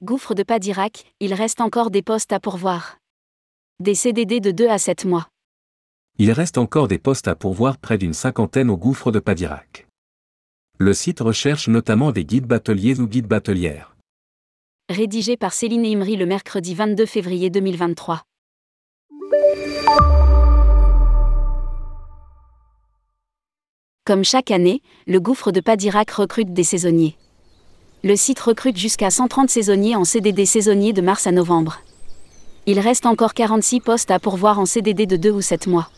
Gouffre de Padirac, il reste encore des postes à pourvoir. Des CDD de 2 à 7 mois. Il reste encore des postes à pourvoir près d'une cinquantaine au gouffre de Padirac. Le site recherche notamment des guides bateliers ou guides batelières. Rédigé par Céline Imri le mercredi 22 février 2023. Comme chaque année, le gouffre de Padirac recrute des saisonniers. Le site recrute jusqu'à 130 saisonniers en CDD saisonniers de mars à novembre. Il reste encore 46 postes à pourvoir en CDD de 2 ou 7 mois.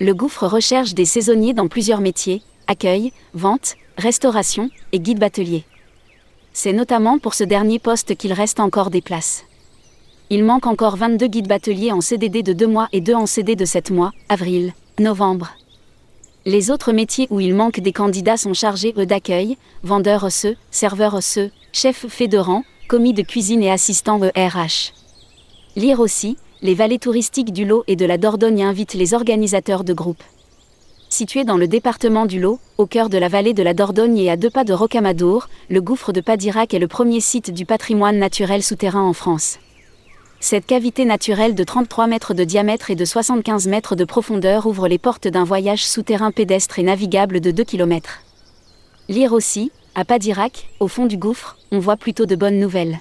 Le gouffre recherche des saisonniers dans plusieurs métiers, accueil, vente, restauration et guide batelier. C'est notamment pour ce dernier poste qu'il reste encore des places. Il manque encore 22 guides bateliers en CDD de 2 mois et 2 en CD de 7 mois, avril, novembre. Les autres métiers où il manque des candidats sont chargés d'accueil, vendeurs osseux, serveurs osseux, chefs fédérants, commis de cuisine et assistants ERH. Lire aussi, les vallées touristiques du Lot et de la Dordogne invitent les organisateurs de groupes. Situé dans le département du Lot, au cœur de la vallée de la Dordogne et à deux pas de Rocamadour, le gouffre de Padirac est le premier site du patrimoine naturel souterrain en France. Cette cavité naturelle de 33 mètres de diamètre et de 75 mètres de profondeur ouvre les portes d'un voyage souterrain pédestre et navigable de 2 km. Lire aussi, à Padirac, au fond du gouffre, on voit plutôt de bonnes nouvelles.